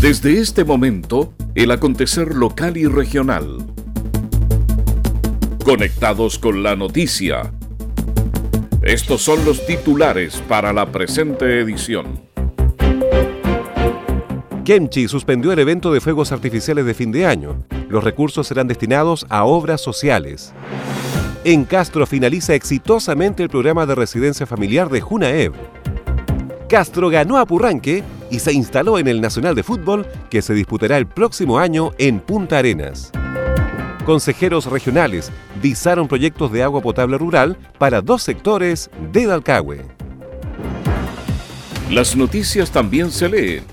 Desde este momento, el acontecer local y regional. Conectados con la noticia. Estos son los titulares para la presente edición. Kemchi suspendió el evento de fuegos artificiales de fin de año. Los recursos serán destinados a obras sociales. En Castro finaliza exitosamente el programa de residencia familiar de Junaev. Castro ganó a Purranque y se instaló en el Nacional de Fútbol que se disputará el próximo año en Punta Arenas. Consejeros regionales visaron proyectos de agua potable rural para dos sectores de Dalcahue. Las noticias también se leen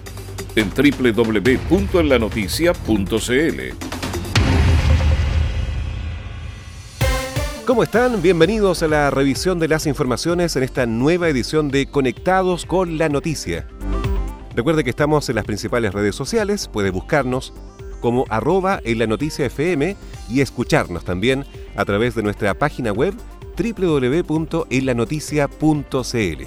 en www.enlanoticia.cl. ¿Cómo están? Bienvenidos a la revisión de las informaciones en esta nueva edición de Conectados con la Noticia. Recuerde que estamos en las principales redes sociales, puede buscarnos como arroba en FM y escucharnos también a través de nuestra página web www.enlanoticia.cl.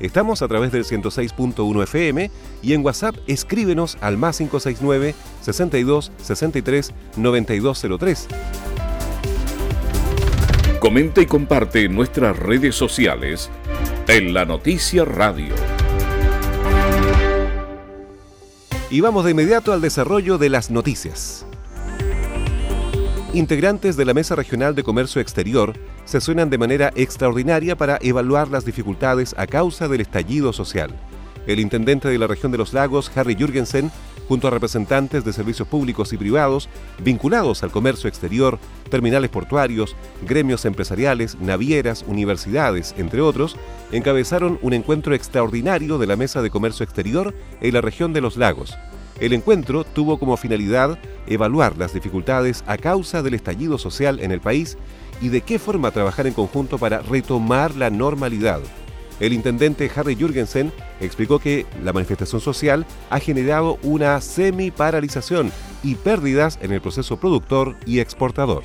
Estamos a través del 106.1 FM y en WhatsApp escríbenos al más 569 62 63 9203. Comenta y comparte en nuestras redes sociales en la Noticia Radio. Y vamos de inmediato al desarrollo de las noticias. Integrantes de la Mesa Regional de Comercio Exterior sesionan de manera extraordinaria para evaluar las dificultades a causa del estallido social. El intendente de la región de los lagos, Harry Jürgensen, junto a representantes de servicios públicos y privados vinculados al comercio exterior, terminales portuarios, gremios empresariales, navieras, universidades, entre otros, encabezaron un encuentro extraordinario de la Mesa de Comercio Exterior en la región de los lagos. El encuentro tuvo como finalidad evaluar las dificultades a causa del estallido social en el país y de qué forma trabajar en conjunto para retomar la normalidad. El intendente Harry Jürgensen explicó que la manifestación social ha generado una semi-paralización y pérdidas en el proceso productor y exportador.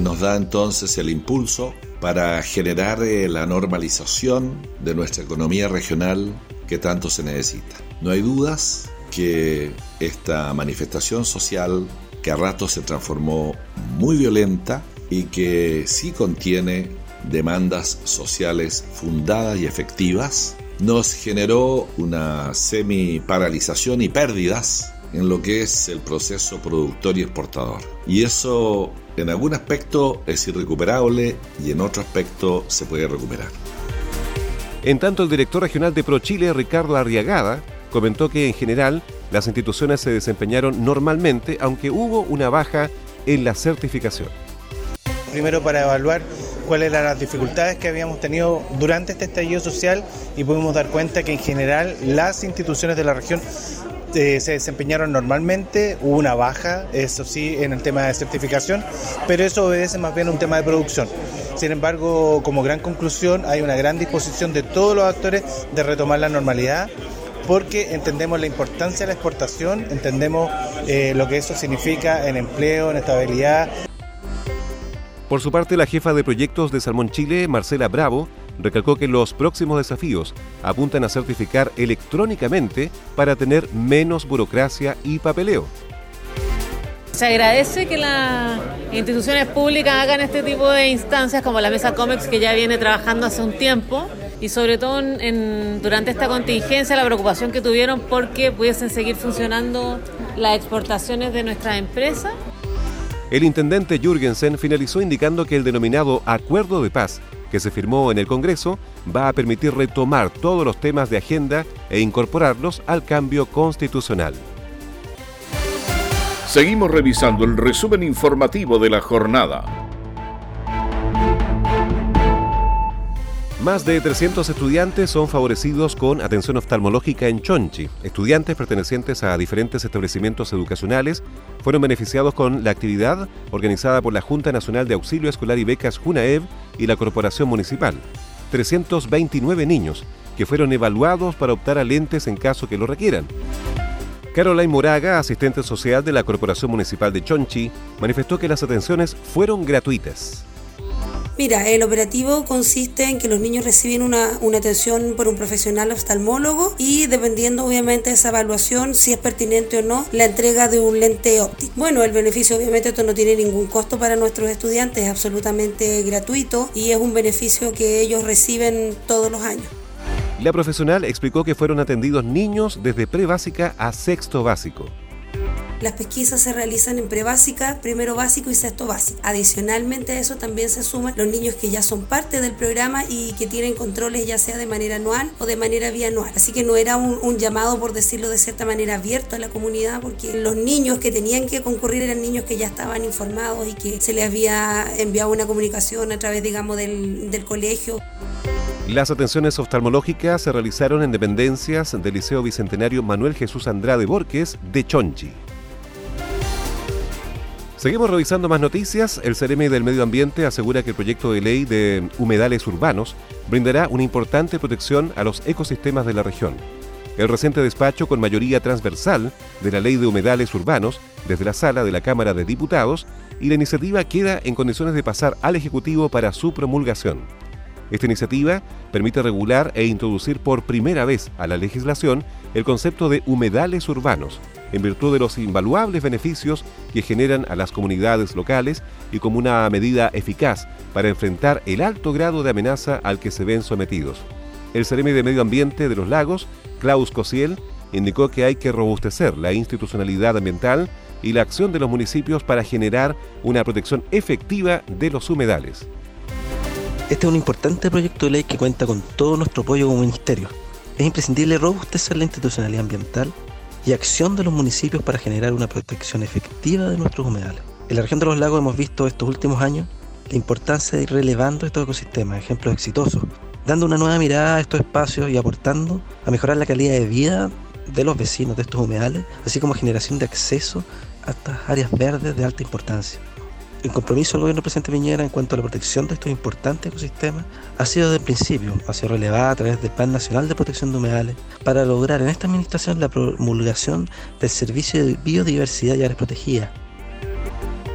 Nos da entonces el impulso para generar eh, la normalización de nuestra economía regional que tanto se necesita. No hay dudas que esta manifestación social, que a rato se transformó muy violenta, y que sí contiene demandas sociales fundadas y efectivas, nos generó una semi-paralización y pérdidas en lo que es el proceso productor y exportador. Y eso en algún aspecto es irrecuperable y en otro aspecto se puede recuperar. En tanto, el director regional de ProChile, Ricardo Arriagada, comentó que en general las instituciones se desempeñaron normalmente, aunque hubo una baja en la certificación primero para evaluar cuáles eran las dificultades que habíamos tenido durante este estallido social y pudimos dar cuenta que en general las instituciones de la región eh, se desempeñaron normalmente, hubo una baja, eso sí, en el tema de certificación, pero eso obedece más bien a un tema de producción. Sin embargo, como gran conclusión, hay una gran disposición de todos los actores de retomar la normalidad porque entendemos la importancia de la exportación, entendemos eh, lo que eso significa en empleo, en estabilidad, por su parte, la jefa de proyectos de Salmón Chile, Marcela Bravo, recalcó que los próximos desafíos apuntan a certificar electrónicamente para tener menos burocracia y papeleo. Se agradece que las instituciones públicas hagan este tipo de instancias como la Mesa COMEX que ya viene trabajando hace un tiempo y sobre todo durante esta contingencia la preocupación que tuvieron porque pudiesen seguir funcionando las exportaciones de nuestras empresas el intendente Jürgensen finalizó indicando que el denominado Acuerdo de Paz que se firmó en el Congreso va a permitir retomar todos los temas de agenda e incorporarlos al cambio constitucional. Seguimos revisando el resumen informativo de la jornada. Más de 300 estudiantes son favorecidos con atención oftalmológica en Chonchi. Estudiantes pertenecientes a diferentes establecimientos educacionales fueron beneficiados con la actividad organizada por la Junta Nacional de Auxilio Escolar y Becas JUNAEV y la Corporación Municipal. 329 niños que fueron evaluados para optar a lentes en caso que lo requieran. Caroline Moraga, asistente social de la Corporación Municipal de Chonchi, manifestó que las atenciones fueron gratuitas Mira, el operativo consiste en que los niños reciben una, una atención por un profesional oftalmólogo y dependiendo obviamente de esa evaluación, si es pertinente o no, la entrega de un lente óptico. Bueno, el beneficio obviamente esto no tiene ningún costo para nuestros estudiantes, es absolutamente gratuito y es un beneficio que ellos reciben todos los años. La profesional explicó que fueron atendidos niños desde prebásica a sexto básico. Las pesquisas se realizan en prebásica, primero básico y sexto básico. Adicionalmente a eso también se suman los niños que ya son parte del programa y que tienen controles ya sea de manera anual o de manera bianual. Así que no era un, llamado, por decirlo de cierta manera, abierto a la comunidad porque los niños que tenían que concurrir eran niños que ya estaban informados y que se les había enviado una comunicación a través, digamos, del, del colegio. Las atenciones oftalmológicas se realizaron en dependencias del Liceo Bicentenario Manuel Jesús Andrade Borges de Chonchi. Seguimos revisando más noticias. El CEREME del Medio Ambiente asegura que el proyecto de ley de humedales urbanos brindará una importante protección a los ecosistemas de la región. El reciente despacho con mayoría transversal de la ley de humedales urbanos desde la sala de la Cámara de Diputados y la iniciativa queda en condiciones de pasar al Ejecutivo para su promulgación. Esta iniciativa permite regular e introducir por primera vez a la legislación el concepto de humedales urbanos, en virtud de los invaluables beneficios que generan a las comunidades locales y como una medida eficaz para enfrentar el alto grado de amenaza al que se ven sometidos. El Ceremi de Medio Ambiente de los Lagos, Klaus Cosiel, indicó que hay que robustecer la institucionalidad ambiental y la acción de los municipios para generar una protección efectiva de los humedales. Este es un importante proyecto de ley que cuenta con todo nuestro apoyo como ministerio. Es imprescindible robustecer la institucionalidad ambiental y acción de los municipios para generar una protección efectiva de nuestros humedales. En la región de los lagos hemos visto estos últimos años la importancia de ir relevando estos ecosistemas, ejemplos exitosos, dando una nueva mirada a estos espacios y aportando a mejorar la calidad de vida de los vecinos de estos humedales, así como generación de acceso a estas áreas verdes de alta importancia. El compromiso del gobierno presidente Piñera en cuanto a la protección de estos importantes ecosistemas ha sido desde el principio, ha sido relevada a través del Plan Nacional de Protección de Humedales para lograr en esta administración la promulgación del Servicio de Biodiversidad y Áreas Protegidas.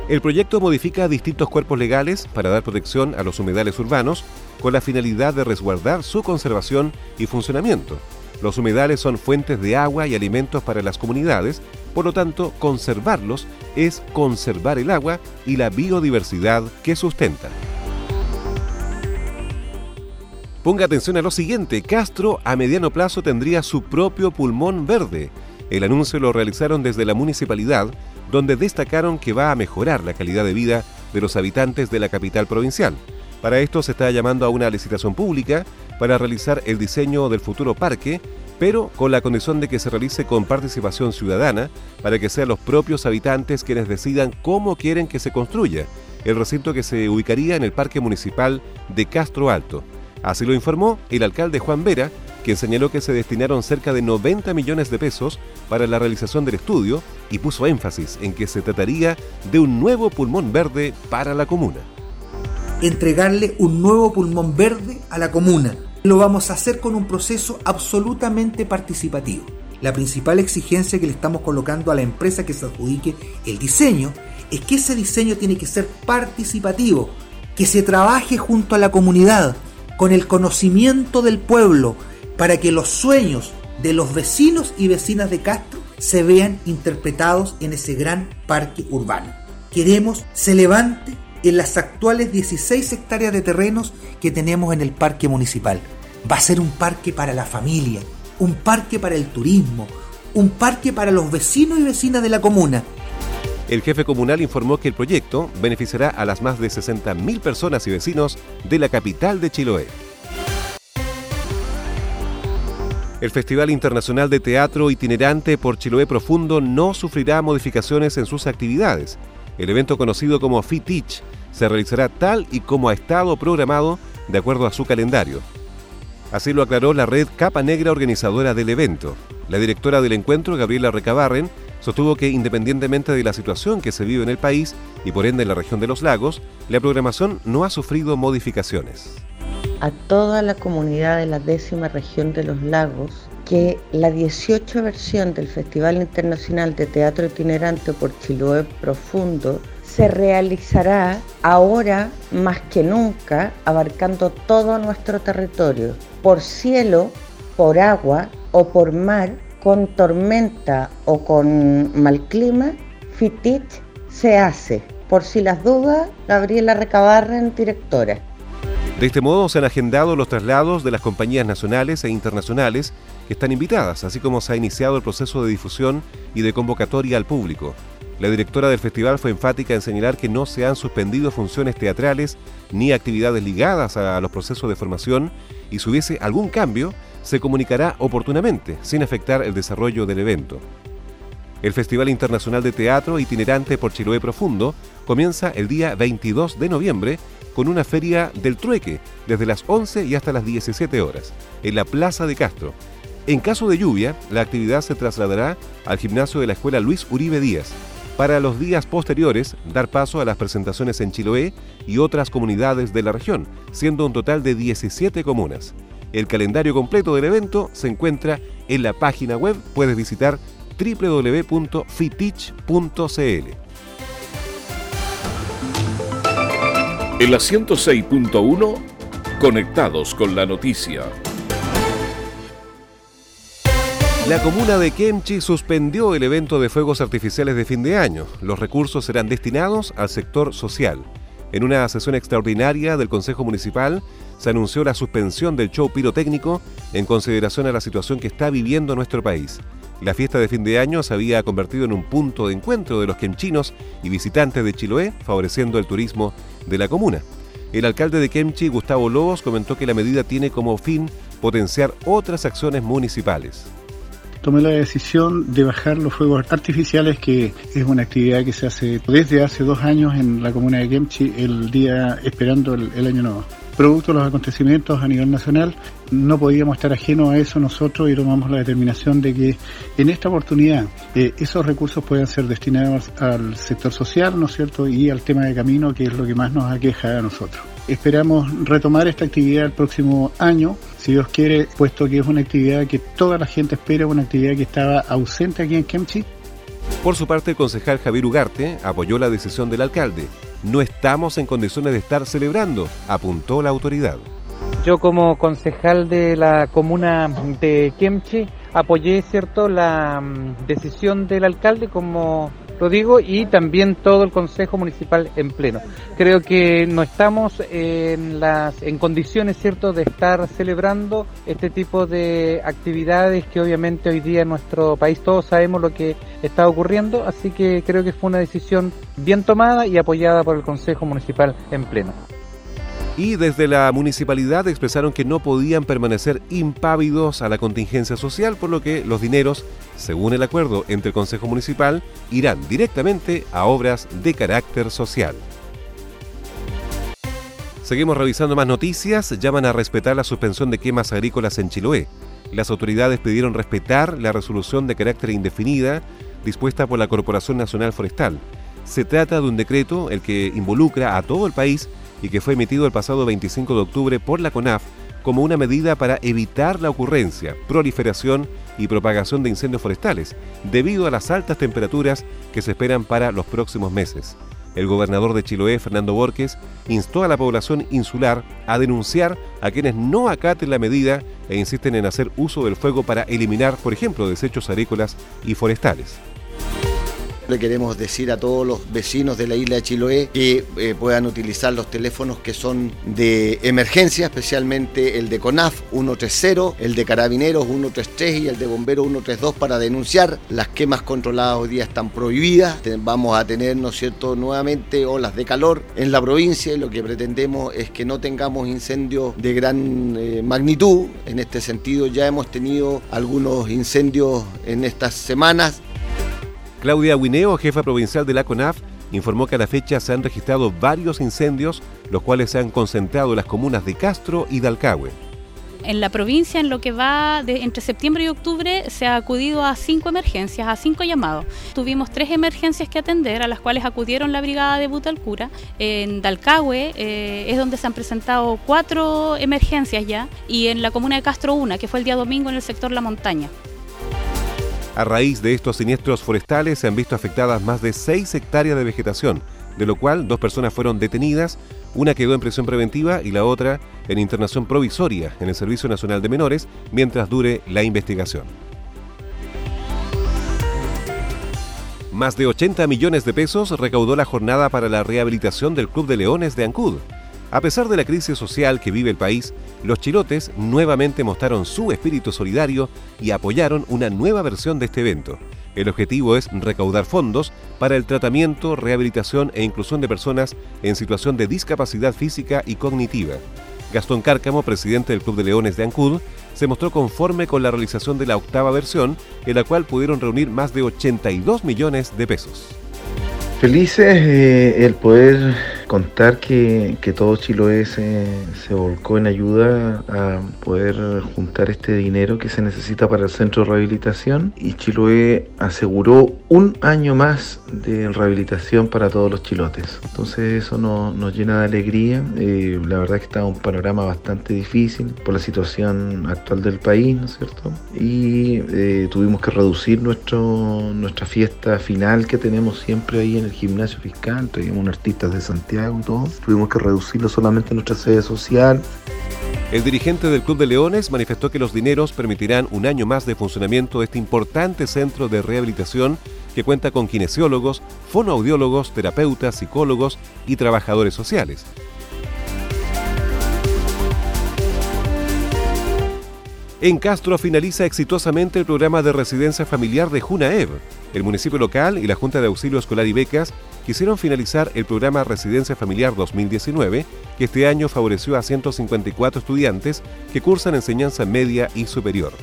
El proyecto modifica distintos cuerpos legales para dar protección a los humedales urbanos con la finalidad de resguardar su conservación y funcionamiento. Los humedales son fuentes de agua y alimentos para las comunidades por lo tanto, conservarlos es conservar el agua y la biodiversidad que sustenta. Ponga atención a lo siguiente, Castro a mediano plazo tendría su propio pulmón verde. El anuncio lo realizaron desde la municipalidad, donde destacaron que va a mejorar la calidad de vida de los habitantes de la capital provincial. Para esto se está llamando a una licitación pública para realizar el diseño del futuro parque pero con la condición de que se realice con participación ciudadana para que sean los propios habitantes quienes decidan cómo quieren que se construya el recinto que se ubicaría en el Parque Municipal de Castro Alto. Así lo informó el alcalde Juan Vera, quien señaló que se destinaron cerca de 90 millones de pesos para la realización del estudio y puso énfasis en que se trataría de un nuevo pulmón verde para la comuna. Entregarle un nuevo pulmón verde a la comuna lo vamos a hacer con un proceso absolutamente participativo. La principal exigencia que le estamos colocando a la empresa que se adjudique el diseño es que ese diseño tiene que ser participativo, que se trabaje junto a la comunidad, con el conocimiento del pueblo, para que los sueños de los vecinos y vecinas de Castro se vean interpretados en ese gran parque urbano. Queremos se levante en las actuales 16 hectáreas de terrenos que tenemos en el parque municipal. Va a ser un parque para la familia, un parque para el turismo, un parque para los vecinos y vecinas de la comuna. El jefe comunal informó que el proyecto beneficiará a las más de 60.000 personas y vecinos de la capital de Chiloé. El Festival Internacional de Teatro Itinerante por Chiloé Profundo no sufrirá modificaciones en sus actividades. El evento conocido como FITICH se realizará tal y como ha estado programado de acuerdo a su calendario. Así lo aclaró la red Capa Negra organizadora del evento. La directora del encuentro, Gabriela Recabarren, sostuvo que independientemente de la situación que se vive en el país y por ende en la región de los lagos, la programación no ha sufrido modificaciones. A toda la comunidad de la décima región de los lagos, que la 18 versión del Festival Internacional de Teatro Itinerante por Chiloé Profundo se realizará ahora más que nunca, abarcando todo nuestro territorio, por cielo, por agua o por mar, con tormenta o con mal clima, FITICH se hace. Por si las dudas, Gabriela Recabarren, directora. De este modo se han agendado los traslados de las compañías nacionales e internacionales están invitadas, así como se ha iniciado el proceso de difusión y de convocatoria al público. La directora del festival fue enfática en señalar que no se han suspendido funciones teatrales ni actividades ligadas a los procesos de formación y si hubiese algún cambio, se comunicará oportunamente, sin afectar el desarrollo del evento. El Festival Internacional de Teatro Itinerante por Chiloé Profundo comienza el día 22 de noviembre con una feria del trueque desde las 11 y hasta las 17 horas en la Plaza de Castro. En caso de lluvia, la actividad se trasladará al gimnasio de la Escuela Luis Uribe Díaz. Para los días posteriores, dar paso a las presentaciones en Chiloé y otras comunidades de la región, siendo un total de 17 comunas. El calendario completo del evento se encuentra en la página web, puedes visitar www.fitich.cl. En la 106.1, conectados con la noticia. La comuna de Kemchi suspendió el evento de fuegos artificiales de fin de año. Los recursos serán destinados al sector social. En una sesión extraordinaria del Consejo Municipal se anunció la suspensión del show pirotécnico en consideración a la situación que está viviendo nuestro país. La fiesta de fin de año se había convertido en un punto de encuentro de los quemchinos y visitantes de Chiloé, favoreciendo el turismo de la comuna. El alcalde de Kemchi, Gustavo Lobos, comentó que la medida tiene como fin potenciar otras acciones municipales tomé la decisión de bajar los fuegos artificiales, que es una actividad que se hace desde hace dos años en la comuna de Kemchi, el día esperando el, el año nuevo producto de los acontecimientos a nivel nacional, no podíamos estar ajenos a eso nosotros y tomamos la determinación de que en esta oportunidad eh, esos recursos puedan ser destinados al sector social, ¿no es cierto?, y al tema de camino, que es lo que más nos aqueja a nosotros. Esperamos retomar esta actividad el próximo año, si Dios quiere, puesto que es una actividad que toda la gente espera, una actividad que estaba ausente aquí en Kemchi. Por su parte, el concejal Javier Ugarte apoyó la decisión del alcalde no estamos en condiciones de estar celebrando, apuntó la autoridad. Yo como concejal de la comuna de Kemchi apoyé cierto la mm, decisión del alcalde como lo digo, y también todo el Consejo Municipal en pleno. Creo que no estamos en, las, en condiciones, ¿cierto?, de estar celebrando este tipo de actividades que obviamente hoy día en nuestro país todos sabemos lo que está ocurriendo, así que creo que fue una decisión bien tomada y apoyada por el Consejo Municipal en pleno y desde la municipalidad expresaron que no podían permanecer impávidos a la contingencia social, por lo que los dineros, según el acuerdo entre el Consejo Municipal, irán directamente a obras de carácter social. Seguimos revisando más noticias. Llaman a respetar la suspensión de quemas agrícolas en Chiloé. Las autoridades pidieron respetar la resolución de carácter indefinida dispuesta por la Corporación Nacional Forestal. Se trata de un decreto el que involucra a todo el país y que fue emitido el pasado 25 de octubre por la CONAF como una medida para evitar la ocurrencia, proliferación y propagación de incendios forestales, debido a las altas temperaturas que se esperan para los próximos meses. El gobernador de Chiloé, Fernando Borges, instó a la población insular a denunciar a quienes no acaten la medida e insisten en hacer uso del fuego para eliminar, por ejemplo, desechos agrícolas y forestales. Le queremos decir a todos los vecinos de la isla de Chiloé que eh, puedan utilizar los teléfonos que son de emergencia, especialmente el de CONAF 130, el de Carabineros 133 y el de Bomberos 132 para denunciar. Las quemas controladas hoy día están prohibidas. Vamos a tener, ¿no es cierto?, nuevamente olas de calor en la provincia y lo que pretendemos es que no tengamos incendios de gran eh, magnitud. En este sentido ya hemos tenido algunos incendios en estas semanas Claudia Guineo, jefa provincial de la CONAF, informó que a la fecha se han registrado varios incendios, los cuales se han concentrado en las comunas de Castro y Dalcahue. En la provincia, en lo que va de entre septiembre y octubre, se ha acudido a cinco emergencias, a cinco llamados. Tuvimos tres emergencias que atender, a las cuales acudieron la brigada de Butalcura. En Dalcahue eh, es donde se han presentado cuatro emergencias ya, y en la comuna de Castro una, que fue el día domingo en el sector La Montaña. A raíz de estos siniestros forestales se han visto afectadas más de 6 hectáreas de vegetación, de lo cual dos personas fueron detenidas, una quedó en prisión preventiva y la otra en internación provisoria en el Servicio Nacional de Menores mientras dure la investigación. Más de 80 millones de pesos recaudó la jornada para la rehabilitación del Club de Leones de Ancud. A pesar de la crisis social que vive el país, los chilotes nuevamente mostraron su espíritu solidario y apoyaron una nueva versión de este evento. El objetivo es recaudar fondos para el tratamiento, rehabilitación e inclusión de personas en situación de discapacidad física y cognitiva. Gastón Cárcamo, presidente del Club de Leones de Ancud, se mostró conforme con la realización de la octava versión, en la cual pudieron reunir más de 82 millones de pesos. Felices eh, el poder contar que, todo Chiloé se, volcó en ayuda a poder juntar este dinero que se necesita para el centro de rehabilitación. Y Chiloé aseguró un año más de rehabilitación para todos los chilotes. Entonces eso nos, llena de alegría. Eh, la verdad que está un panorama bastante difícil por la situación actual del país, ¿no es cierto? Y eh, tuvimos que reducir nuestro, nuestra fiesta final que tenemos siempre ahí en el gimnasio fiscal. Traíamos artistas de Santiago Tuvimos que reducirlo solamente en nuestra sede social. El dirigente del Club de Leones manifestó que los dineros permitirán un año más de funcionamiento de este importante centro de rehabilitación que cuenta con kinesiólogos, fonoaudiólogos, terapeutas, psicólogos y trabajadores sociales. En Castro finaliza exitosamente el programa de residencia familiar de Junaev. El municipio local y la Junta de Auxilio Escolar y Becas quisieron finalizar el programa Residencia Familiar 2019, que este año favoreció a 154 estudiantes que cursan enseñanza media y superior.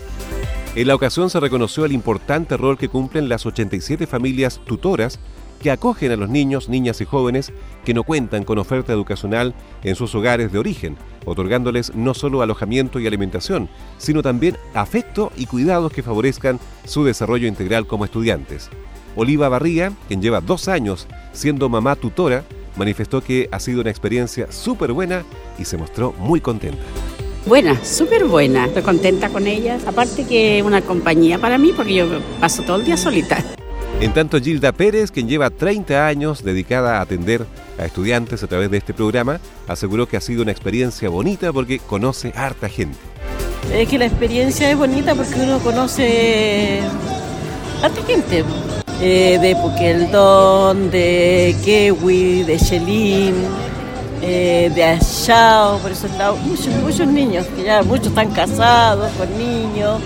En la ocasión se reconoció el importante rol que cumplen las 87 familias tutoras que acogen a los niños, niñas y jóvenes que no cuentan con oferta educacional en sus hogares de origen, otorgándoles no solo alojamiento y alimentación, sino también afecto y cuidados que favorezcan su desarrollo integral como estudiantes. Oliva Barría, quien lleva dos años siendo mamá tutora, manifestó que ha sido una experiencia súper buena y se mostró muy contenta. Buena, súper buena. Estoy contenta con ellas. Aparte que es una compañía para mí porque yo paso todo el día solita. En tanto, Gilda Pérez, quien lleva 30 años dedicada a atender a estudiantes a través de este programa, aseguró que ha sido una experiencia bonita porque conoce harta gente. Es que la experiencia es bonita porque uno conoce harta gente. Eh, de Pukeldon, de Kewi, de Shelin, eh, de Ayao, por eso están muchos, muchos niños, que ya muchos están casados con niños.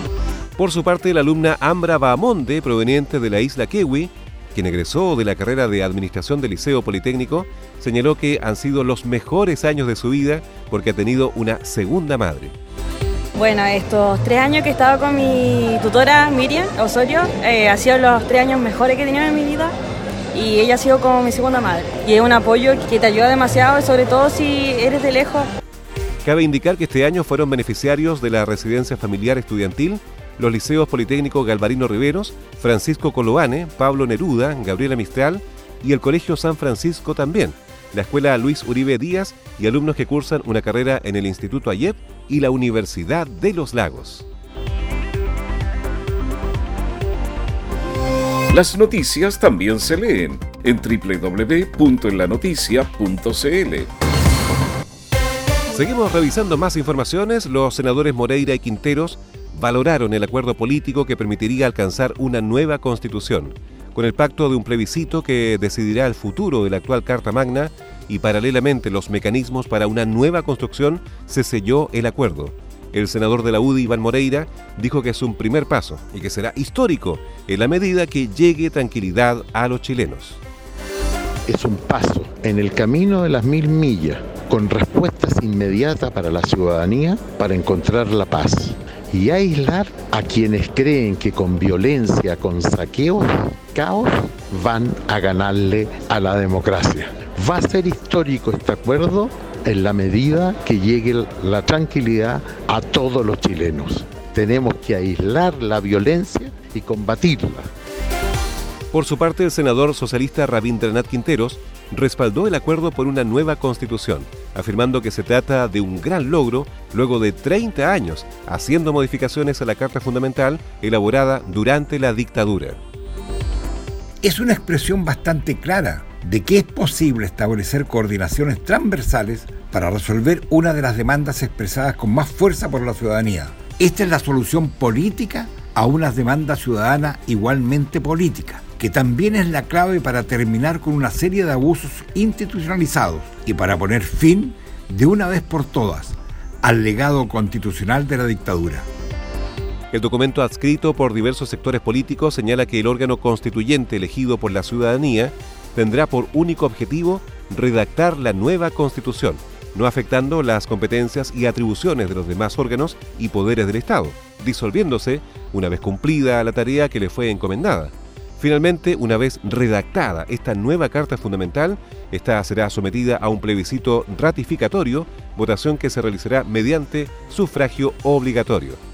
Por su parte, la alumna Ambra Bahamonde, proveniente de la isla Kewi, quien egresó de la carrera de Administración del Liceo Politécnico, señaló que han sido los mejores años de su vida porque ha tenido una segunda madre. Bueno, estos tres años que he estado con mi tutora Miriam Osorio, eh, han sido los tres años mejores que he tenido en mi vida y ella ha sido como mi segunda madre. Y es un apoyo que te ayuda demasiado, sobre todo si eres de lejos. Cabe indicar que este año fueron beneficiarios de la residencia familiar estudiantil los liceos Politécnico Galvarino Riveros, Francisco Coloane, Pablo Neruda, Gabriela Mistral y el Colegio San Francisco también, la Escuela Luis Uribe Díaz y alumnos que cursan una carrera en el Instituto AYEP y la Universidad de los Lagos. Las noticias también se leen en www.enlanoticia.cl. Seguimos revisando más informaciones. Los senadores Moreira y Quinteros valoraron el acuerdo político que permitiría alcanzar una nueva constitución, con el pacto de un plebiscito que decidirá el futuro de la actual Carta Magna y paralelamente los mecanismos para una nueva construcción, se selló el acuerdo. El senador de la UDI, Iván Moreira, dijo que es un primer paso y que será histórico en la medida que llegue tranquilidad a los chilenos. Es un paso en el camino de las mil millas, con respuestas inmediatas para la ciudadanía para encontrar la paz y aislar a quienes creen que con violencia, con saqueos, caos, van a ganarle a la democracia. Va a ser histórico este acuerdo en la medida que llegue la tranquilidad a todos los chilenos. Tenemos que aislar la violencia y combatirla. Por su parte, el senador socialista Rabindranath Quinteros respaldó el acuerdo por una nueva constitución, afirmando que se trata de un gran logro luego de 30 años haciendo modificaciones a la Carta Fundamental elaborada durante la dictadura. Es una expresión bastante clara de que es posible establecer coordinaciones transversales para resolver una de las demandas expresadas con más fuerza por la ciudadanía. Esta es la solución política a una demanda ciudadana igualmente política, que también es la clave para terminar con una serie de abusos institucionalizados y para poner fin, de una vez por todas, al legado constitucional de la dictadura. El documento adscrito por diversos sectores políticos señala que el órgano constituyente elegido por la ciudadanía tendrá por único objetivo redactar la nueva constitución, no afectando las competencias y atribuciones de los demás órganos y poderes del Estado, disolviéndose una vez cumplida la tarea que le fue encomendada. Finalmente, una vez redactada esta nueva Carta Fundamental, esta será sometida a un plebiscito ratificatorio, votación que se realizará mediante sufragio obligatorio.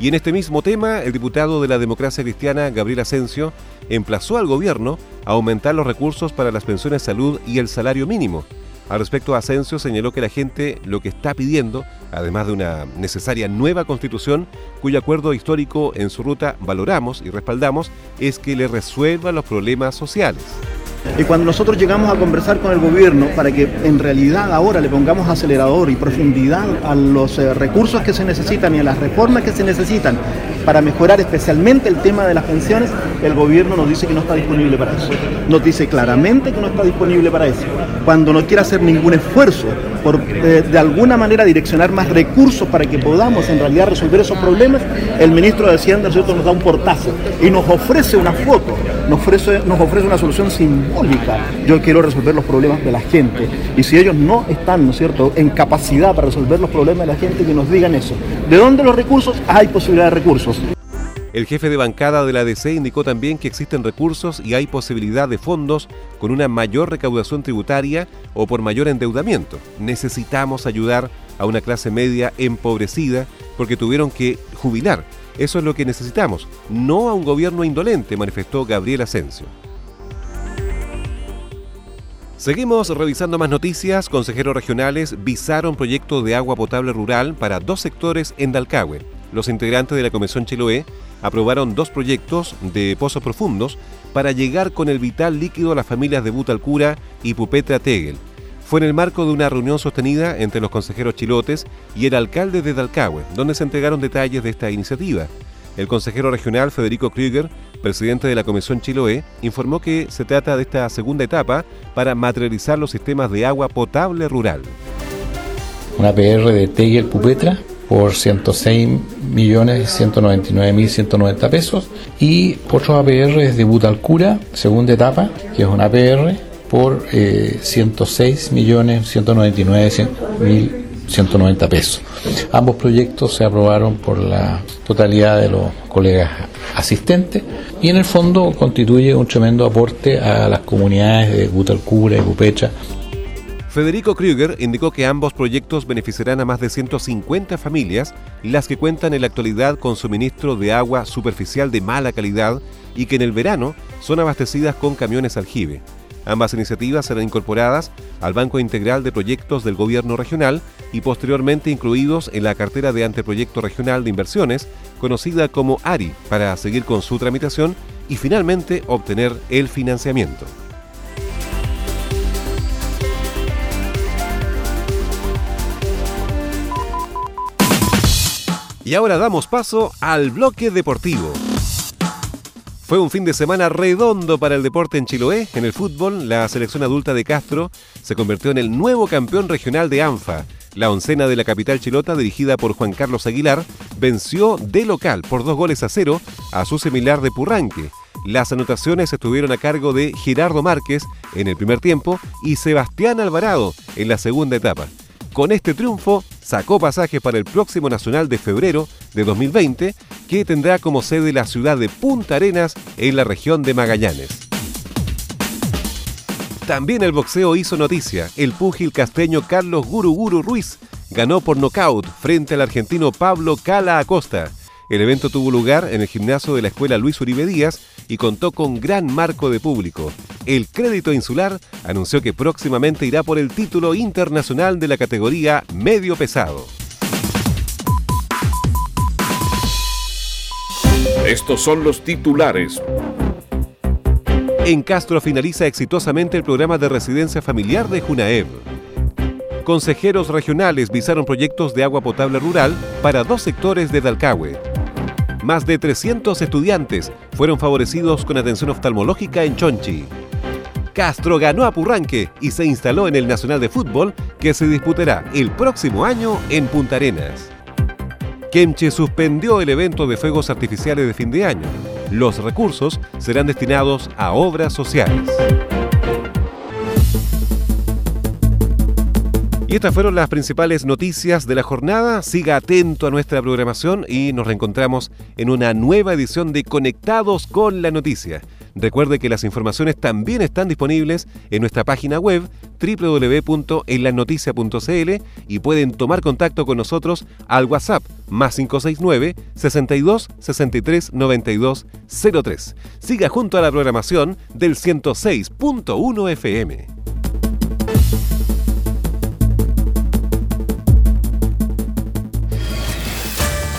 Y en este mismo tema, el diputado de la democracia cristiana, Gabriel Asensio, emplazó al gobierno a aumentar los recursos para las pensiones de salud y el salario mínimo. Al respecto, Asensio señaló que la gente lo que está pidiendo, además de una necesaria nueva constitución, cuyo acuerdo histórico en su ruta valoramos y respaldamos, es que le resuelva los problemas sociales. Y cuando nosotros llegamos a conversar con el gobierno para que en realidad ahora le pongamos acelerador y profundidad a los eh, recursos que se necesitan y a las reformas que se necesitan para mejorar especialmente el tema de las pensiones, el gobierno nos dice que no está disponible para eso. Nos dice claramente que no está disponible para eso. Cuando no quiere hacer ningún esfuerzo por eh, de alguna manera direccionar más recursos para que podamos en realidad resolver esos problemas, el ministro de Hacienda ¿cierto? nos da un portazo y nos ofrece una foto, nos ofrece, nos ofrece una solución simbólica. Yo quiero resolver los problemas de la gente y si ellos no están, ¿no es cierto?, en capacidad para resolver los problemas de la gente, que nos digan eso. ¿De dónde los recursos? Hay posibilidad de recursos. El jefe de bancada de la ADC indicó también que existen recursos y hay posibilidad de fondos con una mayor recaudación tributaria o por mayor endeudamiento. Necesitamos ayudar a una clase media empobrecida porque tuvieron que jubilar. Eso es lo que necesitamos, no a un gobierno indolente, manifestó Gabriel Asensio. Seguimos revisando más noticias. Consejeros regionales visaron proyecto de agua potable rural para dos sectores en Dalcahue. Los integrantes de la Comisión Chiloé aprobaron dos proyectos de pozos profundos para llegar con el vital líquido a las familias de Butalcura y Pupetra Tegel. Fue en el marco de una reunión sostenida entre los consejeros chilotes y el alcalde de Dalcahue, donde se entregaron detalles de esta iniciativa. El consejero regional Federico Krüger, presidente de la Comisión Chiloé, informó que se trata de esta segunda etapa para materializar los sistemas de agua potable rural. Una PR de Tegel Pupetra por 106.199.190 pesos y otro APR es de Butalcura, segunda etapa, que es una APR por eh, 106.199.190 pesos. Ambos proyectos se aprobaron por la totalidad de los colegas asistentes y en el fondo constituye un tremendo aporte a las comunidades de Butalcura y Bupecha Federico Krüger indicó que ambos proyectos beneficiarán a más de 150 familias, las que cuentan en la actualidad con suministro de agua superficial de mala calidad y que en el verano son abastecidas con camiones aljibe. Ambas iniciativas serán incorporadas al Banco Integral de Proyectos del Gobierno Regional y posteriormente incluidos en la cartera de Anteproyecto Regional de Inversiones, conocida como ARI, para seguir con su tramitación y finalmente obtener el financiamiento. Y ahora damos paso al bloque deportivo. Fue un fin de semana redondo para el deporte en Chiloé. En el fútbol, la selección adulta de Castro se convirtió en el nuevo campeón regional de ANFA. La oncena de la capital chilota, dirigida por Juan Carlos Aguilar, venció de local por dos goles a cero a su similar de Purranque. Las anotaciones estuvieron a cargo de Gerardo Márquez en el primer tiempo y Sebastián Alvarado en la segunda etapa. Con este triunfo, sacó pasaje para el próximo Nacional de febrero de 2020, que tendrá como sede la ciudad de Punta Arenas en la región de Magallanes. También el boxeo hizo noticia. El púgil casteño Carlos Guruguru Ruiz ganó por nocaut frente al argentino Pablo Cala Acosta. El evento tuvo lugar en el gimnasio de la Escuela Luis Uribe Díaz y contó con gran marco de público. El Crédito Insular anunció que próximamente irá por el título internacional de la categoría medio pesado. Estos son los titulares En Castro finaliza exitosamente el programa de residencia familiar de Junaev. Consejeros regionales visaron proyectos de agua potable rural para dos sectores de Dalcahue. Más de 300 estudiantes fueron favorecidos con atención oftalmológica en Chonchi. Castro ganó a Purranque y se instaló en el Nacional de Fútbol que se disputará el próximo año en Punta Arenas. Kemche suspendió el evento de fuegos artificiales de fin de año. Los recursos serán destinados a obras sociales. Y estas fueron las principales noticias de la jornada. Siga atento a nuestra programación y nos reencontramos en una nueva edición de Conectados con la Noticia. Recuerde que las informaciones también están disponibles en nuestra página web www.enlanoticia.cl y pueden tomar contacto con nosotros al WhatsApp más 569 62 63 92 03. Siga junto a la programación del 106.1 FM.